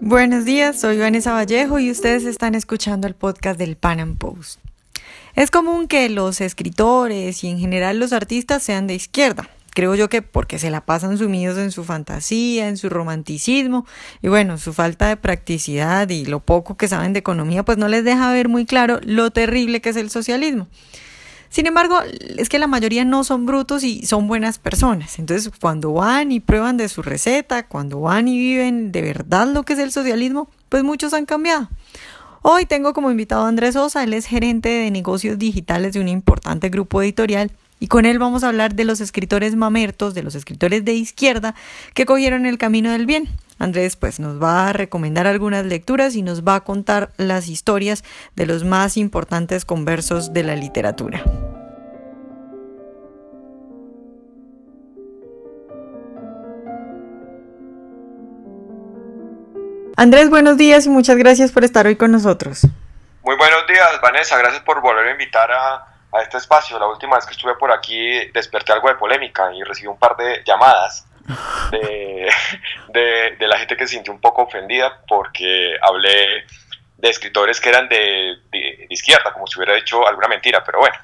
Buenos días, soy Vanessa Vallejo y ustedes están escuchando el podcast del Pan Am Post. Es común que los escritores y en general los artistas sean de izquierda. Creo yo que porque se la pasan sumidos en su fantasía, en su romanticismo y bueno, su falta de practicidad y lo poco que saben de economía pues no les deja ver muy claro lo terrible que es el socialismo. Sin embargo, es que la mayoría no son brutos y son buenas personas. Entonces, cuando van y prueban de su receta, cuando van y viven de verdad lo que es el socialismo, pues muchos han cambiado. Hoy tengo como invitado a Andrés Sosa, él es gerente de negocios digitales de un importante grupo editorial y con él vamos a hablar de los escritores mamertos, de los escritores de izquierda que cogieron el camino del bien. Andrés pues nos va a recomendar algunas lecturas y nos va a contar las historias de los más importantes conversos de la literatura. Andrés, buenos días y muchas gracias por estar hoy con nosotros. Muy buenos días, Vanessa. Gracias por volver a invitar a, a este espacio. La última vez que estuve por aquí desperté algo de polémica y recibí un par de llamadas de, de, la gente que se sintió un poco ofendida porque hablé de escritores que eran de, de, izquierda, como si hubiera dicho alguna mentira, pero bueno,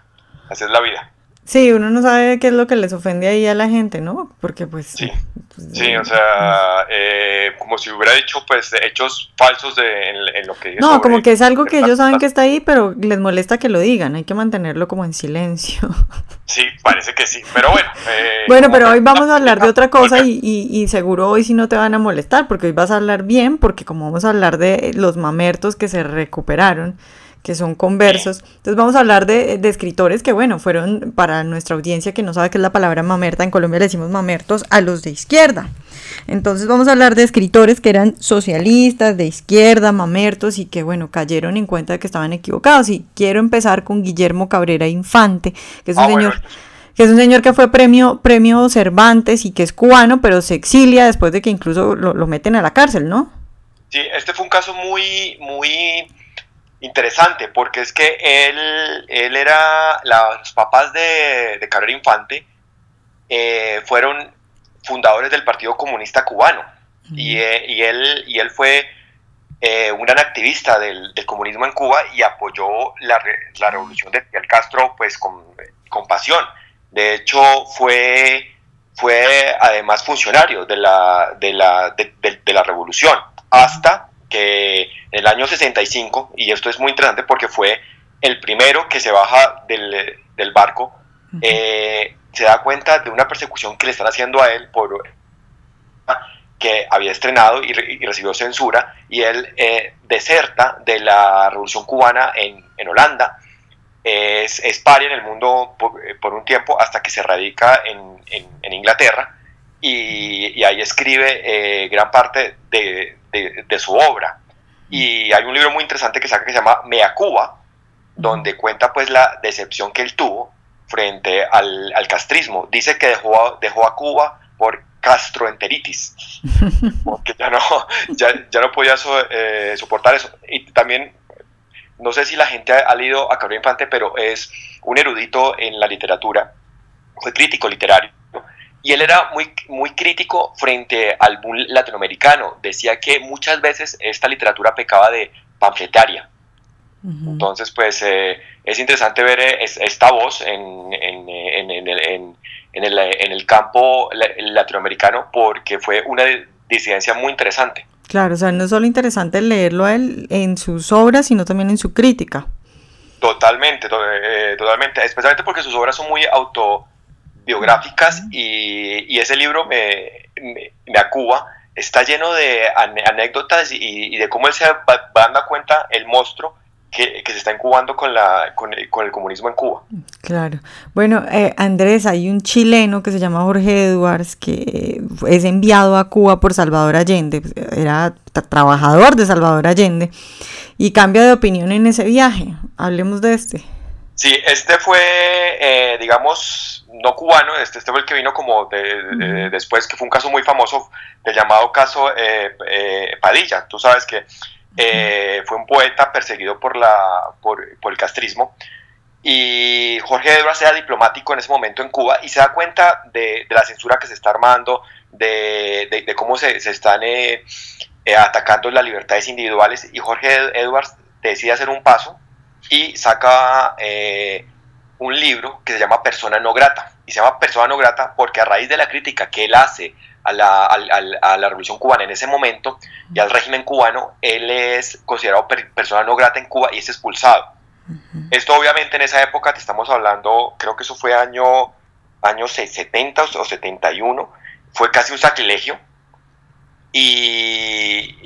así es la vida. Sí, uno no sabe qué es lo que les ofende ahí a la gente, ¿no? Porque pues... Sí, pues, sí o sea, eh, como si hubiera dicho pues hechos falsos de, en, lo que... No, como que es algo que ellos saben que está ahí, pero les molesta que lo digan, hay que mantenerlo como en silencio. Sí, parece que sí, pero bueno. Eh, bueno, pero hoy vamos a hablar de otra cosa y, y, y, seguro hoy sí no te van a molestar, porque hoy vas a hablar bien, porque como vamos a hablar de los mamertos que se recuperaron, que son conversos. Entonces vamos a hablar de, de, escritores que, bueno, fueron para nuestra audiencia que no sabe qué es la palabra mamerta, en Colombia le decimos mamertos a los de izquierda. Entonces vamos a hablar de escritores que eran socialistas, de izquierda, mamertos y que, bueno, cayeron en cuenta de que estaban equivocados. Y quiero empezar con Guillermo Cabrera Infante, que es un ah, señor... que es un señor que fue premio, premio Cervantes y que es cubano, pero se exilia después de que incluso lo, lo meten a la cárcel, ¿no? Sí, este fue un caso muy, muy interesante porque es que él, él era, los papás de, de Infante eh, fueron fundadores del Partido Comunista Cubano y, eh, y, él, y él fue eh, un gran activista del, del, comunismo en Cuba y apoyó la, la revolución de Fidel Castro pues con, con, pasión. De hecho fue, fue además funcionario de la, de la, de, de la revolución hasta que en el año 65, y esto es muy interesante porque fue el primero que se baja del, del barco, eh, se da cuenta de una persecución que le están haciendo a él por que había estrenado y, y recibió censura, y él eh, deserta de la Revolución Cubana en, en Holanda, es, es, paria en el mundo por, por, un tiempo hasta que se radica en, en, en Inglaterra, y, y, ahí escribe eh, gran parte de, de, su obra. Y hay un libro muy interesante que saca que se llama Mea Cuba, donde cuenta pues la decepción que él tuvo frente al, al castrismo. Dice que dejó a, dejó a Cuba por castroenteritis, porque ya no, ya, ya no podía eh, soportar eso. Y también, no sé si la gente ha, leído a Cabrera Infante, pero es un erudito en la literatura, fue crítico literario, y él era muy, muy crítico frente al boom latinoamericano. Decía que muchas veces esta literatura pecaba de panfletaria. Entonces, pues eh, es interesante ver eh, esta voz en, en, en, en el, el, el, campo latinoamericano porque fue una disidencia muy interesante. Claro, o sea, no es solo interesante leerlo a él en sus obras, sino también en su crítica. Totalmente, eh, totalmente, especialmente porque sus obras son muy auto biográficas y, y ese libro me, me, me, acuba, está lleno de anécdotas y, y, de cómo él se va, dando cuenta el monstruo que, que, se está incubando con, la, con, el, con el comunismo en Cuba. Claro. Bueno, eh, Andrés, hay un chileno que se llama Jorge Edwards que es enviado a Cuba por Salvador Allende, era trabajador de Salvador Allende y cambia de opinión en ese viaje. Hablemos de este. Sí, este fue, eh, digamos, no cubano, este, este fue el que vino como de, de, después, que fue un caso muy famoso, del llamado caso eh, eh, Padilla. Tú sabes que eh, fue un poeta perseguido por, la, por, por el castrismo. Y Jorge Edwards era diplomático en ese momento en Cuba y se da cuenta de, de la censura que se está armando, de, cómo se, están eh, eh, atacando las libertades individuales y Jorge Edwards decide hacer un paso y saca eh, un libro que se llama Persona no grata. Y se llama Persona no grata porque a raíz de la crítica que él hace a la, a, la, revolución cubana en ese momento y al régimen cubano, él es considerado persona no grata en Cuba y es expulsado. Esto obviamente en esa época, te estamos hablando, creo que eso fue año, años 70 o 71, fue casi un sacrilegio. Y,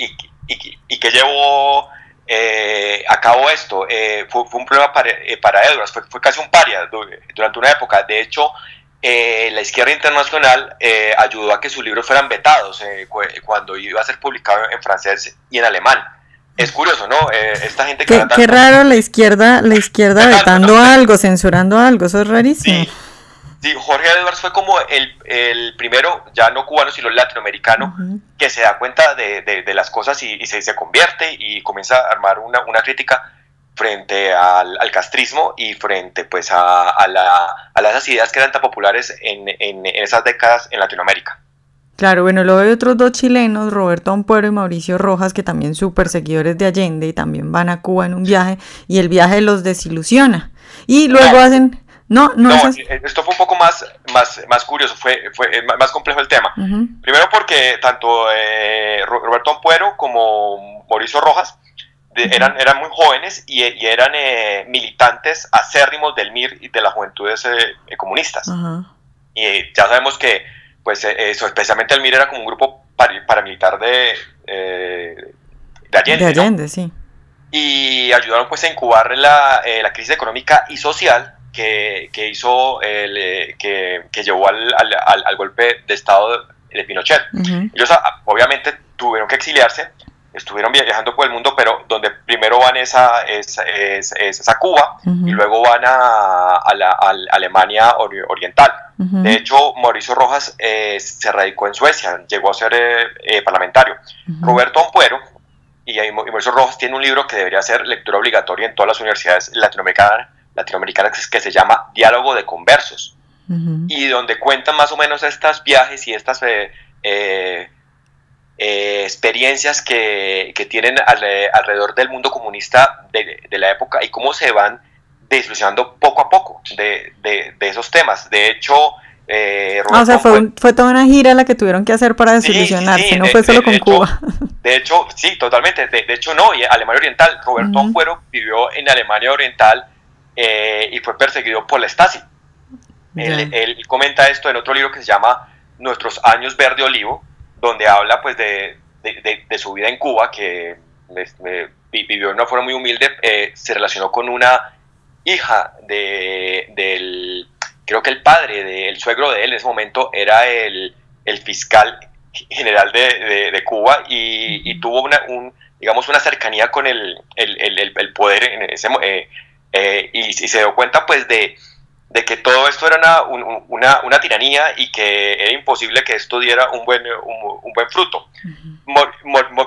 y, que llevó eh, a cabo esto. Eh, fue, un problema para, eh, para Edwards, fue, fue, casi un paria durante una época. De hecho, eh, la izquierda internacional eh, ayudó a que sus libros fueran vetados eh, cuando iba a ser publicado en francés y en alemán. Es curioso, ¿no? esta gente que... Qué, raro la izquierda, la izquierda vetando algo, censurando algo, eso es rarísimo. Sí, Jorge Edwards fue como el, primero, ya no cubano, sino latinoamericano, que se da cuenta de, las cosas y, se, se, convierte y comienza a armar una, una crítica frente al, castrismo y frente pues a, a, la, a, las ideas que eran tan populares en, en, esas décadas en Latinoamérica. Claro, bueno, luego hay otros dos chilenos, Roberto Ampuero y Mauricio Rojas, que también súper seguidores de Allende y también van a Cuba en un viaje y el viaje los desilusiona. Y luego hacen... No, no, eh, esto fue un poco más, más, más curioso, fue, fue más complejo el tema. Primero porque tanto eh, Roberto Ampuero como Mauricio Rojas eran, eran muy jóvenes y, eran eh, militantes acérrimos del MIR y de las juventudes eh, comunistas. Y ya sabemos que, pues, eh, eso, especialmente el MIR era como un grupo paramilitar de, de Allende. De Allende, sí. Y ayudaron, pues, a incubar la, la crisis económica y social que, que hizo, el, que, que, llevó al, al, al, golpe de Estado de Pinochet. Ellos, ah, obviamente, tuvieron que exiliarse estuvieron viajando por el mundo, pero donde primero van es a, es, es, a Cuba y luego van a, a la Alemania oriental. De hecho, Mauricio Rojas eh, se radicó en Suecia, llegó a ser eh, eh, parlamentario. Roberto Ampuero y, Mauricio Rojas tiene un libro que debería ser lectura obligatoria en todas las universidades latinoamericanas, latinoamericanas que se llama Diálogo de Conversos, y donde cuentan más o menos estos viajes y estas... Eh, experiencias que, que tienen alrededor del mundo comunista de, de, la época y cómo se van desilusionando poco a poco de, de esos temas. De hecho, eh, ah, o sea, fue, fue, toda una gira la que tuvieron que hacer para desilusionarse, no fue solo con Cuba. De hecho, sí, totalmente. De, hecho, no, y Alemania Oriental. Roberto uh vivió en Alemania Oriental eh, y fue perseguido por la Stasi. Él, él, comenta esto en otro libro que se llama Nuestros años verde olivo, donde habla pues de, de, su vida en Cuba, que vivió de una forma muy humilde, eh, se relacionó con una hija de, del, creo que el padre del suegro de él en ese momento era el, el fiscal general de, de Cuba y, y, tuvo una, un, digamos, una cercanía con el, el, el, poder en ese, eh, eh, y, y, se dio cuenta pues de, de que todo esto era una, una, tiranía y que era imposible que esto diera un buen, un, buen fruto.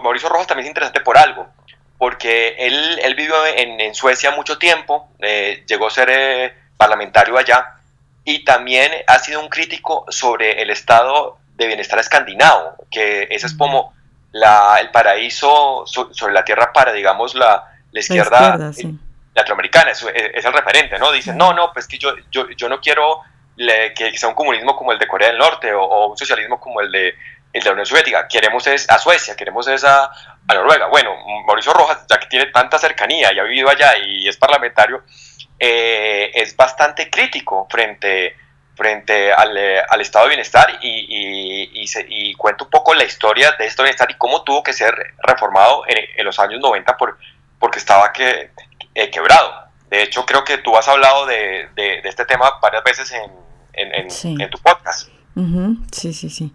Mauricio Rojas también es interesante por algo, porque él, él vivió en, en, Suecia mucho tiempo, eh, llegó a ser eh, parlamentario allá y también ha sido un crítico sobre el estado de bienestar escandinavo, que ese es como la, el paraíso sobre la tierra para, digamos, la, la izquierda, latinoamericana, es, el referente, ¿no? Dicen, no, no, pues que yo, yo, yo no quiero que sea un comunismo como el de Corea del Norte o, un socialismo como el de, el de la Unión Soviética, queremos es a Suecia, queremos es a, a, Noruega. Bueno, Mauricio Rojas, ya que tiene tanta cercanía y ha vivido allá y es parlamentario, eh, es bastante crítico frente, frente al, al estado de bienestar y, y, y, cuenta un poco la historia de este bienestar y cómo tuvo que ser reformado en, en los años 90 por, porque estaba que eh, quebrado. De hecho, creo que tú has hablado de, de, este tema varias veces en, en, en, tu podcast. Sí, sí, sí.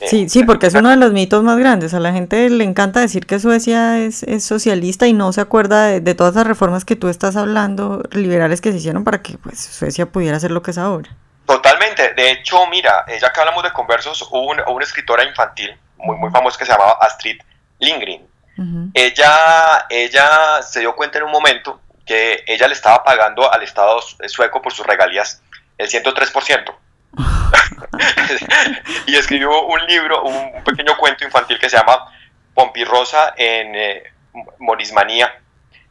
Eh, sí, sí, porque es uno de los mitos más grandes. A la gente le encanta decir que Suecia es, es socialista y no se acuerda de, todas las reformas que tú estás hablando, liberales que se hicieron para que pues, Suecia pudiera ser lo que es ahora. Totalmente. De hecho, mira, eh, ya que hablamos de conversos, hubo una, una escritora infantil muy, muy famosa que se llamaba Astrid Lindgren ella, ella se dio cuenta en un momento que ella le estaba pagando al Estado sueco por sus regalías el 103%. y escribió un libro, un pequeño cuento infantil que se llama Pompirrosa en eh, Morismanía,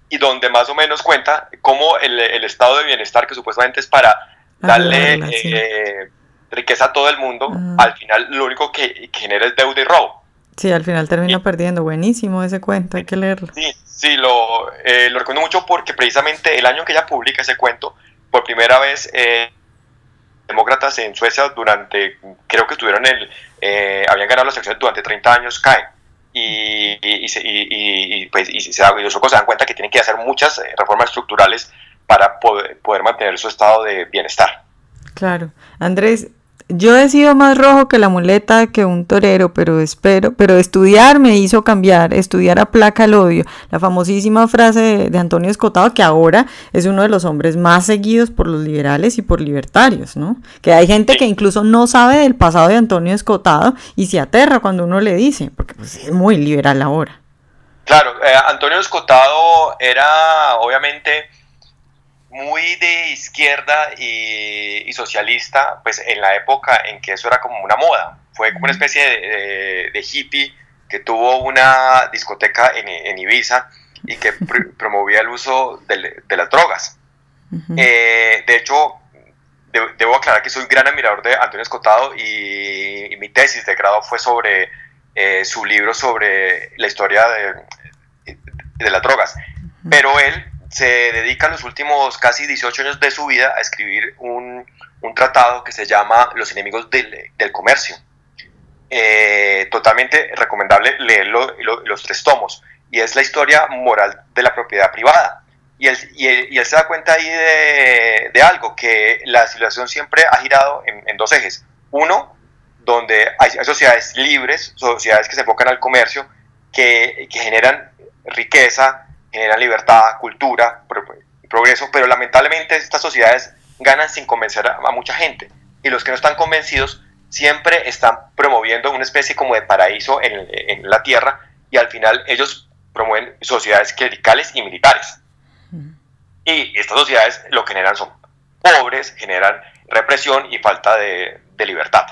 y donde más o menos cuenta cómo el, estado de bienestar que supuestamente es para darle eh, riqueza a todo el mundo, al final lo único que, genera es deuda y robo. Sí, al final termina perdiendo. Buenísimo ese cuento, hay que leerlo. Sí, sí, lo, eh, lo recomiendo mucho porque precisamente el año que ella publica ese cuento, por primera vez, eh, demócratas en Suecia durante, creo que estuvieron el, eh, habían ganado las elecciones durante 30 años, caen. Y, y, y, pues, y, se, se dan cuenta que tienen que hacer muchas reformas estructurales para poder, poder mantener su estado de bienestar. Claro. Andrés, yo he sido más rojo que la muleta que un torero, pero espero, pero estudiar me hizo cambiar, estudiar aplaca el odio. La famosísima frase de, Antonio Escotado, que ahora es uno de los hombres más seguidos por los liberales y por libertarios, ¿no? Que hay gente que incluso no sabe del pasado de Antonio Escotado y se aterra cuando uno le dice, porque pues, es muy liberal ahora. Claro, eh, Antonio Escotado era obviamente muy de izquierda y, socialista, pues en la época en que eso era como una moda. Fue como una especie de, hippie que tuvo una discoteca en, Ibiza y que promovía el uso de, las drogas. Eh, de hecho, debo aclarar que soy un gran admirador de Antonio Escotado y, mi tesis de grado fue sobre eh, su libro sobre la historia de, de las drogas. Pero él se dedica los últimos casi 18 años de su vida a escribir un, un tratado que se llama Los enemigos del, del comercio. Eh, totalmente recomendable leerlo los tres tomos. Y es la historia moral de la propiedad privada. Y él, y él, se da cuenta ahí de, de, algo, que la civilización siempre ha girado en, dos ejes. Uno, donde hay, sociedades libres, sociedades que se enfocan al comercio, que, que generan riqueza, generan libertad, cultura, progreso, pero lamentablemente estas sociedades ganan sin convencer a, mucha gente y los que no están convencidos siempre están promoviendo una especie como de paraíso en, la tierra y al final ellos promueven sociedades clericales y militares. Y estas sociedades lo que generan son pobres, generan represión y falta de, libertad.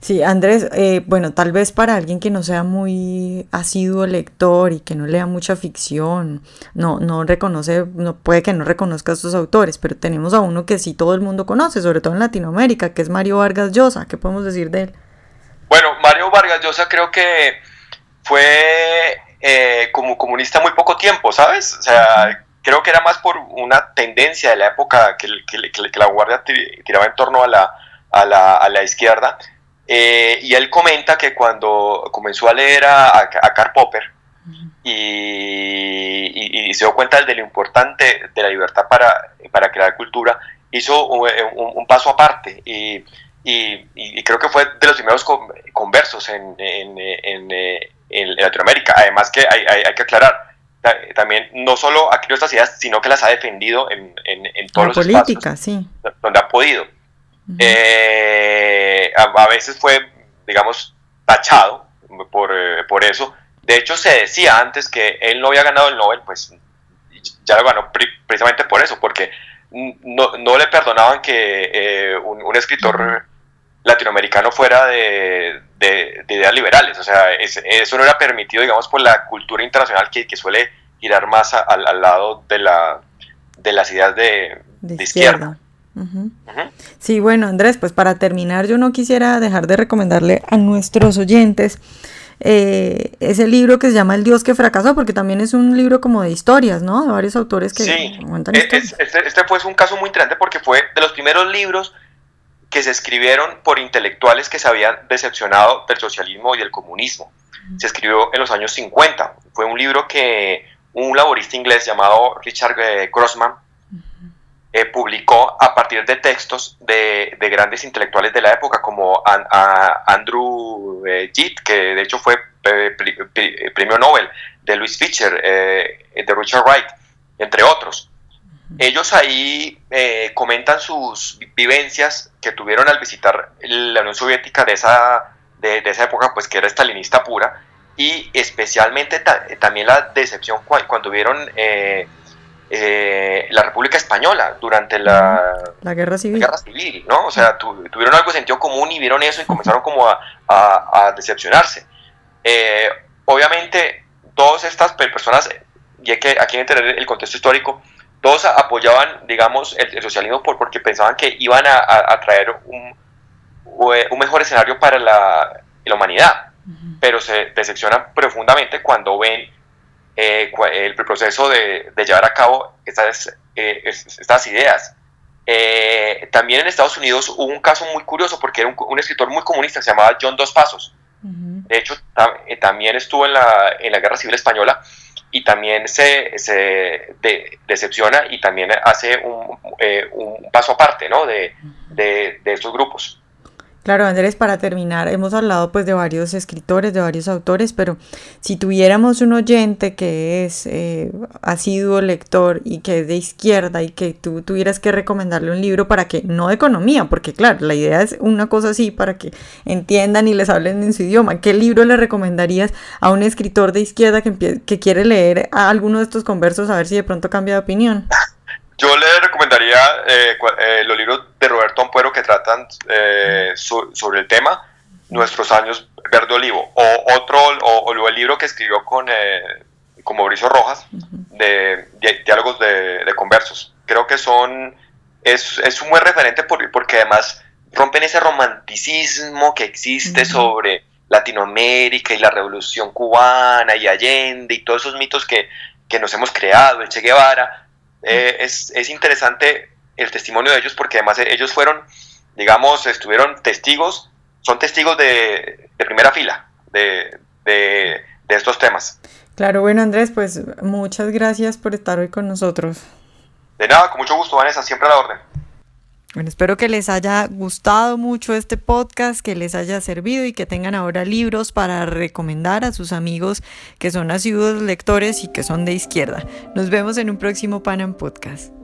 Sí, Andrés, eh, bueno, tal vez para alguien que no sea muy asiduo lector y que no lea mucha ficción, no, no reconoce, no, puede que no reconozca a estos autores, pero tenemos a uno que sí todo el mundo conoce, sobre todo en Latinoamérica, que es Mario Vargas Llosa. ¿Qué podemos decir de él? Bueno, Mario Vargas Llosa creo que fue eh, como comunista muy poco tiempo, ¿sabes? O sea, creo que era más por una tendencia de la época que, que, la guardia tiraba en torno a la, a la, a la izquierda eh, y él comenta que cuando comenzó a leer a, a, Karl Popper y, se dio cuenta de lo importante de la libertad para, para crear cultura, hizo un, paso aparte y, creo que fue de los primeros conversos en, en, Latinoamérica. Además que hay, hay, que aclarar, también no solo ha creado estas ideas, sino que las ha defendido en, todos los política, espacios donde ha podido. Eh, a, veces fue, digamos, tachado por, eh, por, eso. De hecho, se decía antes que él no había ganado el Nobel, pues ya lo ganó precisamente por eso, porque no, no le perdonaban que eh, un, escritor latinoamericano fuera de, de, ideas liberales. O sea, eso no era permitido, digamos, por la cultura internacional que, que suele girar más al lado de, la, de las ideas de, izquierda. Sí, bueno, Andrés, pues para terminar, yo no quisiera dejar de recomendarle a nuestros oyentes eh, ese libro que se llama El Dios que fracasó, porque también es un libro como de historias, ¿no? De varios autores que sí. cuentan e-, Este, este fue un caso muy interesante porque fue de los primeros libros que se escribieron por intelectuales que se habían decepcionado del socialismo y del comunismo. Se escribió en los años 50. Fue un libro que un laborista inglés llamado Richard eh, Grossman eh, publicó a partir de textos de, grandes intelectuales de la época, como Andrew eh, que de hecho fue eh, premio Nobel, de Louis Fischer, eh, de Richard Wright, entre otros. Ellos ahí comentan sus vivencias que tuvieron al visitar la Unión Soviética de esa, de, esa época, pues que era estalinista pura, y especialmente también la decepción cuando vieron eh, la República Española durante la, la guerra civil. guerra civil, ¿no? O sea, tuvieron algo de sentido común y vieron eso y comenzaron como a, a, decepcionarse. Eh, obviamente, todas estas personas, y hay que aquí entender el contexto histórico, todos apoyaban, digamos, el, socialismo por, porque pensaban que iban a, a traer un, un, mejor escenario para la, la humanidad, pero se decepcionan profundamente cuando ven eh, el proceso de, llevar a cabo estas, eh, estas ideas. Eh, también en Estados Unidos hubo un caso muy curioso porque era un, escritor muy comunista, se llamaba John Dos Pasos. De hecho, también estuvo en la, en la Guerra Civil Española y también se, se decepciona y también hace un, un paso aparte ¿no? de, de, de estos grupos. Claro, Andrés, para terminar, hemos hablado pues de varios escritores, de varios autores, pero si tuviéramos un oyente que es eh, asiduo lector y que es de izquierda y que tú tuvieras que recomendarle un libro para que, no de economía, porque claro, la idea es una cosa así para que entiendan y les hablen en su idioma, ¿qué libro le recomendarías a un escritor de izquierda que, que quiere leer a alguno de estos conversos a ver si de pronto cambia de opinión? Yo le recomendaría eh, eh, los libros de Roberto Ampuero que tratan eh, sobre el tema, Nuestros años verde olivo, o otro, o, el libro que escribió con, con Mauricio Rojas, de, diálogos de, conversos. Creo que son, es, es un buen referente porque además rompen ese romanticismo que existe sobre Latinoamérica y la revolución cubana y Allende y todos esos mitos que, que nos hemos creado, el Che Guevara, eh, es, es, interesante el testimonio de ellos porque además ellos fueron, digamos, estuvieron testigos, son testigos de, de primera fila de, de, de, estos temas. Claro, bueno Andrés, pues muchas gracias por estar hoy con nosotros. De nada, con mucho gusto, Vanessa, siempre a la orden. Bueno, espero que les haya gustado mucho este podcast, que les haya servido y que tengan ahora libros para recomendar a sus amigos que son asiduos lectores y que son de izquierda. Nos vemos en un próximo Panam Podcast.